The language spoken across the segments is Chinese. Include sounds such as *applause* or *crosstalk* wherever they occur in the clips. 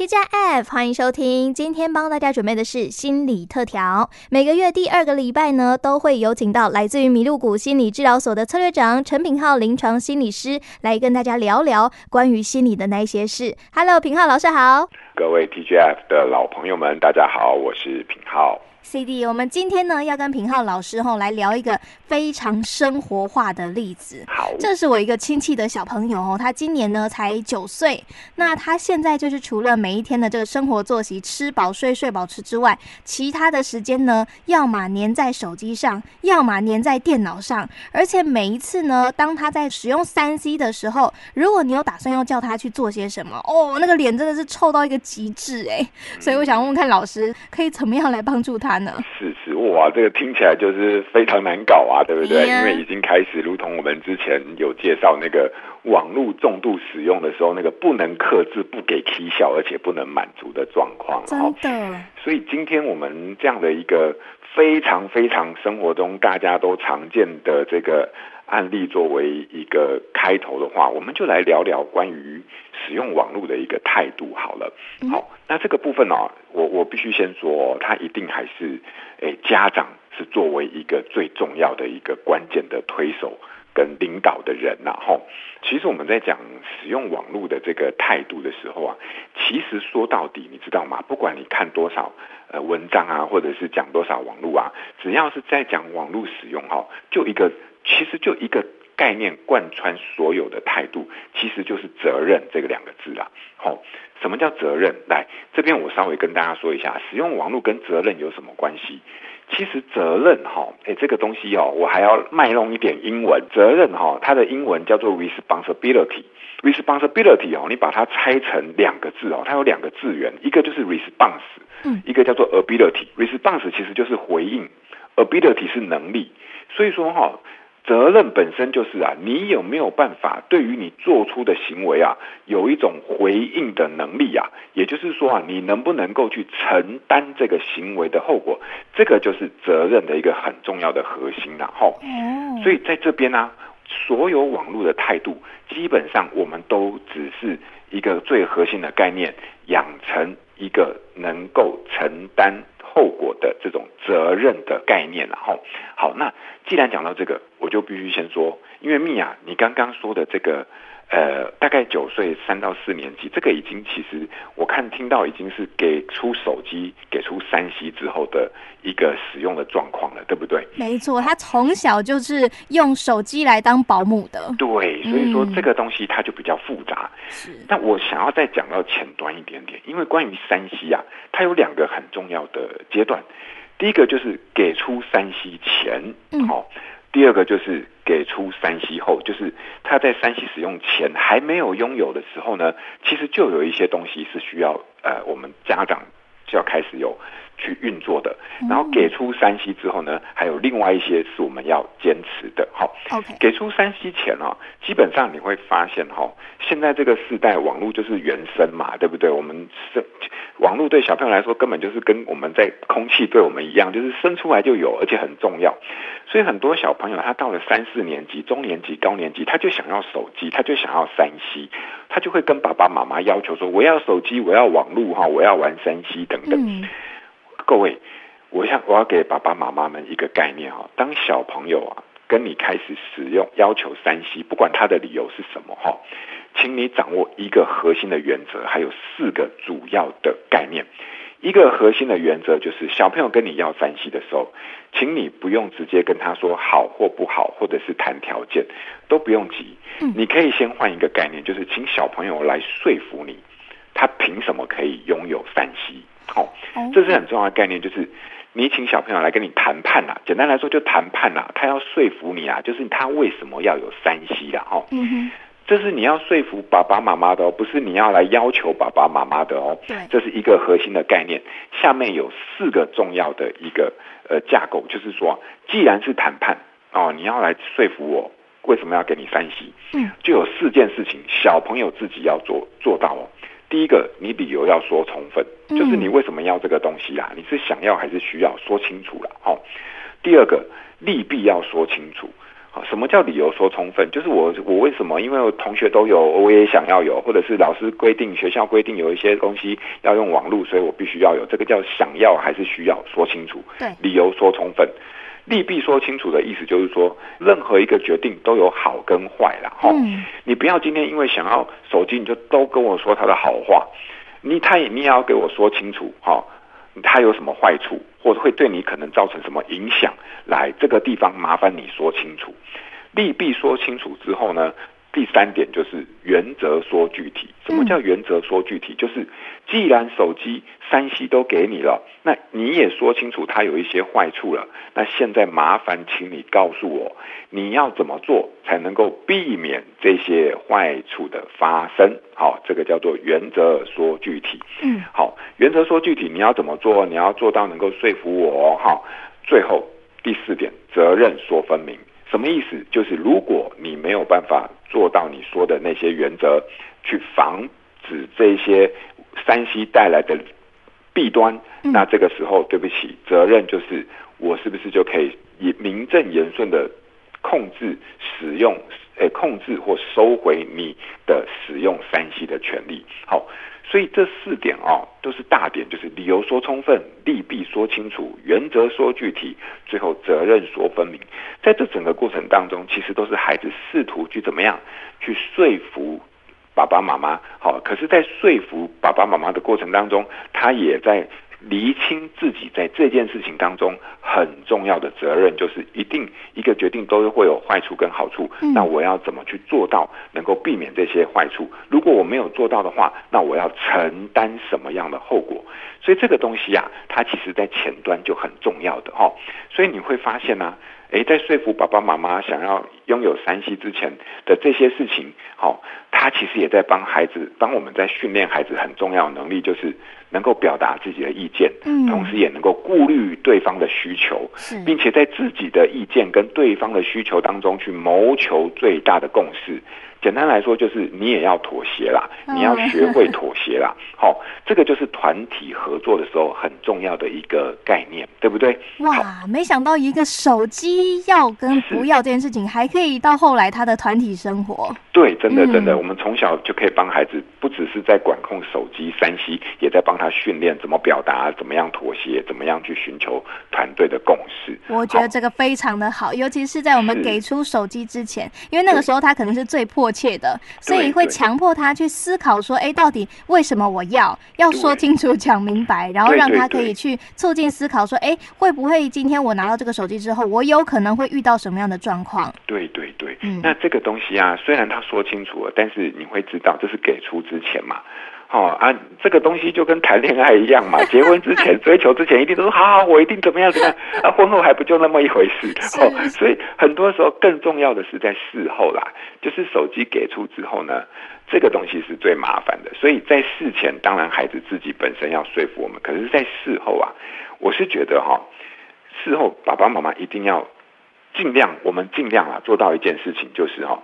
TGF，欢迎收听。今天帮大家准备的是心理特调。每个月第二个礼拜呢，都会有请到来自于麋鹿谷心理治疗所的策略长陈品浩临床心理师来跟大家聊聊关于心理的那些事。Hello，品浩老师好。各位 TGF 的老朋友们，大家好，我是品浩。CD，我们今天呢要跟平浩老师吼来聊一个非常生活化的例子。好，这是我一个亲戚的小朋友哦，他今年呢才九岁。那他现在就是除了每一天的这个生活作息，吃饱睡，睡饱吃之外，其他的时间呢，要么粘在手机上，要么粘在电脑上。而且每一次呢，当他在使用三 C 的时候，如果你有打算要叫他去做些什么，哦，那个脸真的是臭到一个极致哎。所以我想问问看老师，可以怎么样来帮助他？是是哇，这个听起来就是非常难搞啊，对不对.因为已经开始，如同我们之前有介绍那个网络重度使用的时候，那个不能克制、不给踢笑，而且不能满足的状况。真的。所以今天我们这样的一个非常非常生活中大家都常见的这个案例作为一个开头的话，我们就来聊聊关于使用网络的一个态度好了。好，那这个部分呢、哦，我我必须先说，他一定还是诶家长是作为一个最重要的一个关键的推手跟领导的人呐。吼，其实我们在讲使用网络的这个态度的时候啊，其实说到底，你知道吗？不管你看多少呃文章啊，或者是讲多少网络啊，只要是在讲网络使用哈，就一个。其实就一个概念贯穿所有的态度，其实就是责任这个两个字啦。好、哦，什么叫责任？来这边我稍微跟大家说一下，使用网络跟责任有什么关系？其实责任哈，哎，这个东西哦，我还要卖弄一点英文。责任哈，它的英文叫做 responsibility。responsibility 哦，你把它拆成两个字哦，它有两个字源，一个就是 response，嗯，一个叫做 ability。response 其实就是回应，ability 是能力。所以说哈。责任本身就是啊，你有没有办法对于你做出的行为啊，有一种回应的能力啊？也就是说啊，你能不能够去承担这个行为的后果？这个就是责任的一个很重要的核心然后，所以在这边呢、啊，所有网络的态度，基本上我们都只是一个最核心的概念，养成一个能够承担。后果的这种责任的概念，然后好，那既然讲到这个，我就必须先说，因为蜜雅，你刚刚说的这个。呃，大概九岁三到四年级，这个已经其实我看听到已经是给出手机、给出三 C 之后的一个使用的状况了，对不对？没错，他从小就是用手机来当保姆的。对，所以说这个东西它就比较复杂。是、嗯，但我想要再讲到前端一点点，因为关于三 C 啊，它有两个很重要的阶段，第一个就是给出三 C 前，嗯，好。第二个就是给出三 C 后，就是他在三 C 使用前还没有拥有的时候呢，其实就有一些东西是需要呃我们家长就要开始有去运作的。然后给出三 C 之后呢，还有另外一些是我们要坚持的。好，OK，给出三 C 前哦，基本上你会发现哈，现在这个世代网络就是原生嘛，对不对？我们是。网络对小朋友来说根本就是跟我们在空气对我们一样，就是生出来就有，而且很重要。所以很多小朋友他到了三四年级、中年级、高年级，他就想要手机，他就想要三 C，他就会跟爸爸妈妈要求说：“我要手机，我要网络哈，我要玩三 C 等等。嗯”各位，我想我要给爸爸妈妈们一个概念哈，当小朋友啊跟你开始使用要求三 C，不管他的理由是什么哈。请你掌握一个核心的原则，还有四个主要的概念。一个核心的原则就是，小朋友跟你要三 C 的时候，请你不用直接跟他说好或不好，或者是谈条件，都不用急。你可以先换一个概念，就是请小朋友来说服你，他凭什么可以拥有三 C？好，这是很重要的概念，就是你请小朋友来跟你谈判啊。简单来说，就谈判啊，他要说服你啊，就是他为什么要有三 C 啦。哦。这是你要说服爸爸妈妈的哦，不是你要来要求爸爸妈妈的哦。对，这是一个核心的概念。下面有四个重要的一个呃架构，就是说，既然是谈判哦，你要来说服我为什么要给你三息嗯，就有四件事情，小朋友自己要做做到哦。第一个，你理由要说充分，就是你为什么要这个东西啊？你是想要还是需要？说清楚了哦。第二个，利弊要说清楚。好，什么叫理由说充分？就是我我为什么？因为我同学都有，我也想要有，或者是老师规定、学校规定有一些东西要用网络，所以我必须要有。这个叫想要还是需要？说清楚。对，理由说充分，利弊说清楚的意思就是说，任何一个决定都有好跟坏啦。哈、嗯，你不要今天因为想要手机，你就都跟我说它的好话。你他也你也要给我说清楚哈，它有什么坏处？或者会对你可能造成什么影响？来这个地方麻烦你说清楚，利弊说清楚之后呢，第三点就是原则说具体。什么叫原则说具体？就是既然手机三 C 都给你了，那你也说清楚它有一些坏处了。那现在麻烦请你告诉我，你要怎么做才能够避免这些坏处的发生？好，这个叫做原则说具体。嗯，好，原则说具体，你要怎么做？你要做到能够说服我。好，最后第四点，责任说分明。什么意思？就是如果你没有办法做到你说的那些原则，去防止这些山西带来的弊端，那这个时候对不起，责任就是我是不是就可以以名正言顺的控制使用，诶，控制或收回你的使用山西的权利？好。所以这四点哦，都是大点，就是理由说充分，利弊说清楚，原则说具体，最后责任说分明。在这整个过程当中，其实都是孩子试图去怎么样去说服爸爸妈妈。好，可是，在说服爸爸妈妈的过程当中，他也在。厘清自己在这件事情当中很重要的责任，就是一定一个决定都会有坏处跟好处。那我要怎么去做到能够避免这些坏处？如果我没有做到的话，那我要承担什么样的后果？所以这个东西啊，它其实在前端就很重要的哦。所以你会发现呢、啊，诶，在说服爸爸妈妈想要拥有山西之前的这些事情，好，他其实也在帮孩子，帮我们在训练孩子很重要的能力，就是。能够表达自己的意见，嗯，同时也能够顾虑对方的需求，是，并且在自己的意见跟对方的需求当中去谋求最大的共识。简单来说，就是你也要妥协啦，你要学会妥协啦。*laughs* 好、哦，这个就是团体合作的时候很重要的一个概念，对不对？哇，没想到一个手机要跟不要这件事情，还可以到后来他的团体生活。对，真的真的，我们从小就可以帮孩子，不只是在管控手机三 C，也在帮他训练怎么表达，怎么样妥协，怎么样去寻求团队的共识。我觉得这个非常的好，尤其是在我们给出手机之前，因为那个时候他可能是最迫切的，所以会强迫他去思考说，哎，到底为什么我要？要说清楚、讲明白，然后让他可以去促进思考说，哎，会不会今天我拿到这个手机之后，我有可能会遇到什么样的状况？对对对，嗯，那这个东西啊，虽然他说清楚了，但是你会知道这是给出之前嘛。好、哦、啊，这个东西就跟谈恋爱一样嘛，*laughs* 结婚之前、追求之前，一定都说好好，我一定怎么样怎么样。*laughs* 啊，婚后还不就那么一回事？哦，所以很多时候更重要的是在事后啦，就是手机给出之后呢，这个东西是最麻烦的。所以在事前，当然孩子自己本身要说服我们，可是，在事后啊，我是觉得哈、哦，事后爸爸妈妈一定要尽量，我们尽量啊做到一件事情，就是哈、哦，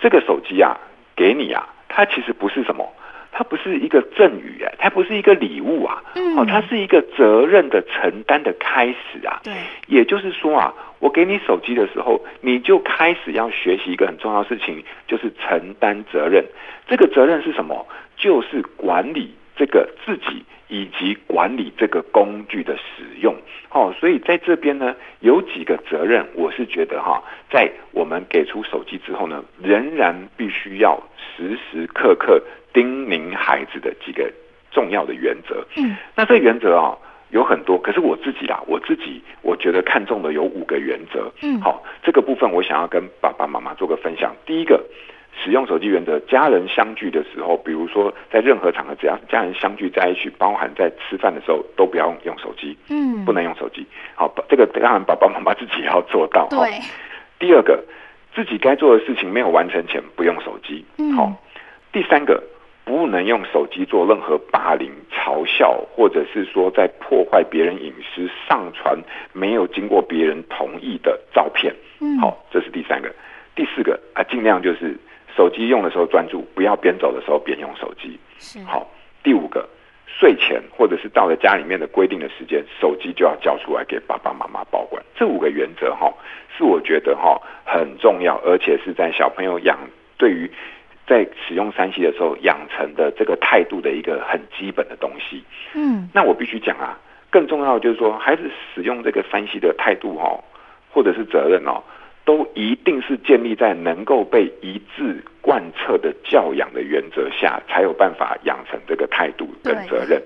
这个手机啊给你啊，它其实不是什么。它不是一个赠与啊，它不是一个礼物啊，嗯，哦，它是一个责任的承担的开始啊。对，也就是说啊，我给你手机的时候，你就开始要学习一个很重要的事情，就是承担责任。这个责任是什么？就是管理这个自己以及管理这个工具的使用。哦，所以在这边呢，有几个责任，我是觉得哈，在我们给出手机之后呢，仍然必须要时时刻刻。叮咛孩子的几个重要的原则。嗯，那这原则啊有很多，可是我自己啦，我自己我觉得看中的有五个原则。嗯，好，这个部分我想要跟爸爸妈妈做个分享。第一个，使用手机原则，家人相聚的时候，比如说在任何场合，只要家人相聚在一起，包含在吃饭的时候，都不要用手机。嗯，不能用手机。好，这个当然爸爸妈妈自己要做到。对。第二个，自己该做的事情没有完成前，不用手机。嗯。好。第三个。不能用手机做任何霸凌、嘲笑，或者是说在破坏别人隐私、上传没有经过别人同意的照片。嗯，好，这是第三个。第四个啊，尽量就是手机用的时候专注，不要边走的时候边用手机。是。好，第五个，睡前或者是到了家里面的规定的时间，手机就要交出来给爸爸妈妈保管。这五个原则哈，是我觉得哈很重要，而且是在小朋友养对于在使用三 C 的时候养成的这个态度的一个很基本的东西。嗯，那我必须讲啊，更重要的就是说，孩子使用这个三 C 的态度哦，或者是责任哦。都一定是建立在能够被一致贯彻的教养的原则下，才有办法养成这个态度跟责任。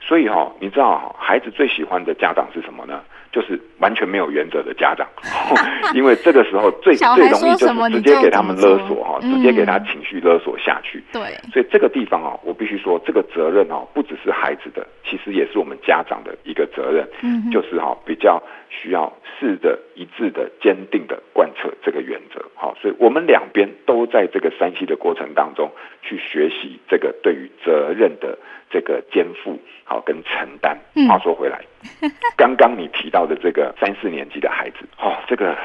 所以哈、哦，你知道孩子最喜欢的家长是什么呢？就是完全没有原则的家长，*laughs* 因为这个时候最 *laughs* 最容易就是直接给他们勒索哈，直接给他情绪勒索下去。对，所以这个地方哦，我必须说，这个责任哦，不只是孩子的，其实也是我们家长的一个责任。嗯，就是哈，比较需要试着一致的、坚定的贯彻这个原则。好，所以我们两边都在这个 3C 的过程当中去学习这个对于责任的这个肩负，好跟承担。话说回来，刚刚你提到的这个三四年级的孩子，哦，这个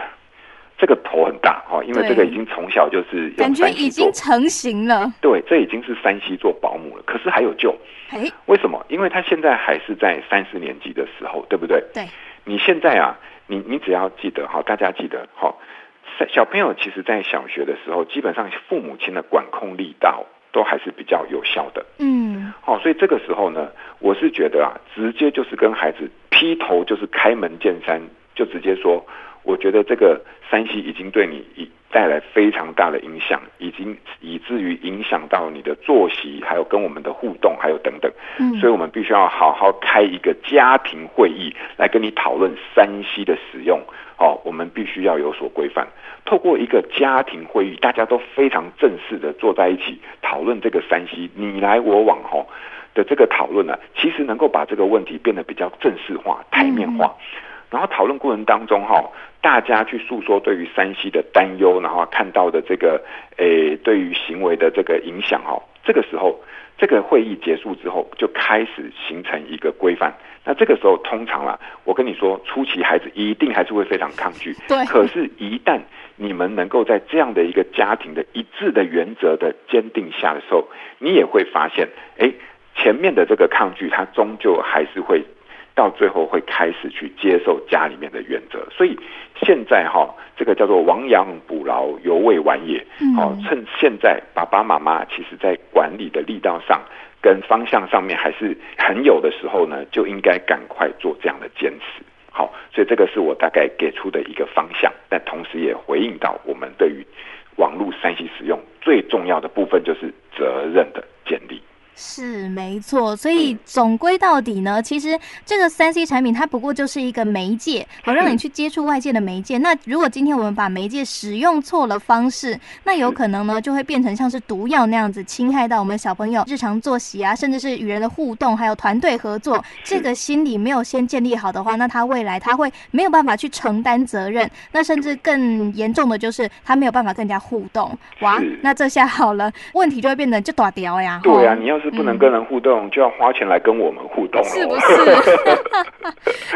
这个头很大哈，因为这个已经从小就是感觉已经成型了。对，这已经是山西做保姆了。可是还有救，哎，为什么？因为他现在还是在三四年级的时候，对不对？对。你现在啊，你你只要记得哈，大家记得哈，小朋友其实在小学的时候，基本上父母亲的管控力道都还是比较有效的。嗯。好，所以这个时候呢，我是觉得啊，直接就是跟孩子劈头就是开门见山，就直接说，我觉得这个山西已经对你已带来非常大的影响，已经以至于影响到你的作息，还有跟我们的互动，还有等等。嗯。所以我们必须要好好开一个家庭会议来跟你讨论山西的使用。哦，我们必须要有所规范。透过一个家庭会议，大家都非常正式的坐在一起讨论这个山西你来我往吼的这个讨论呢，其实能够把这个问题变得比较正式化、台面化。然后讨论过程当中哈，大家去诉说对于山西的担忧，然后看到的这个诶对于行为的这个影响哈，这个时候这个会议结束之后，就开始形成一个规范。那这个时候通常啦，我跟你说，初期孩子一定还是会非常抗拒。对。可是，一旦你们能够在这样的一个家庭的一致的原则的坚定下的时候，你也会发现，哎，前面的这个抗拒，它终究还是会到最后会开始去接受家里面的原则。所以现在哈，这个叫做亡羊补牢，犹未晚也。好，趁现在爸爸妈妈其实在管理的力道上。跟方向上面还是很有的时候呢，就应该赶快做这样的坚持。好，所以这个是我大概给出的一个方向，但同时也回应到我们对于网络三 C 使用最重要的部分，就是责任的。是没错，所以总归到底呢，其实这个三 C 产品它不过就是一个媒介，好让你去接触外界的媒介。那如果今天我们把媒介使用错了方式，那有可能呢就会变成像是毒药那样子，侵害到我们小朋友日常作息啊，甚至是与人的互动，还有团队合作。这个心理没有先建立好的话，那他未来他会没有办法去承担责任，那甚至更严重的就是他没有办法跟人家互动。哇，那这下好了，问题就会变得就打掉呀。对啊，你要。是不能跟人互动，嗯、就要花钱来跟我们互动，是 *laughs* *laughs* 不是？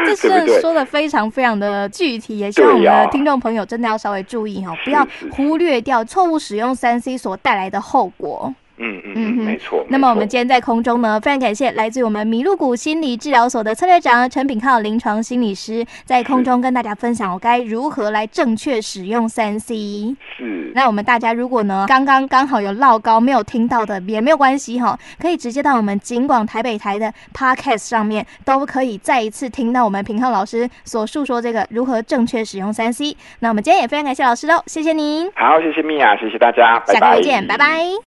这是说的非常非常的具体，也希望我们的听众朋友真的要稍微注意哈，不要忽略掉错误使用三 C 所带来的后果。嗯嗯嗯，没错。那么我们今天在空中呢，非常感谢来自于我们麋鹿谷心理治疗所的策略长陈炳浩临床心理师，在空中跟大家分享我该如何来正确使用三 C。是。那我们大家如果呢，刚刚刚好有唠高没有听到的也没有关系哈，可以直接到我们警广台北台的 Podcast 上面，都可以再一次听到我们平浩老师所述说这个如何正确使用三 C。那我们今天也非常感谢老师喽，谢谢您。好，谢谢米娅，谢谢大家，拜拜。下个月见，拜拜。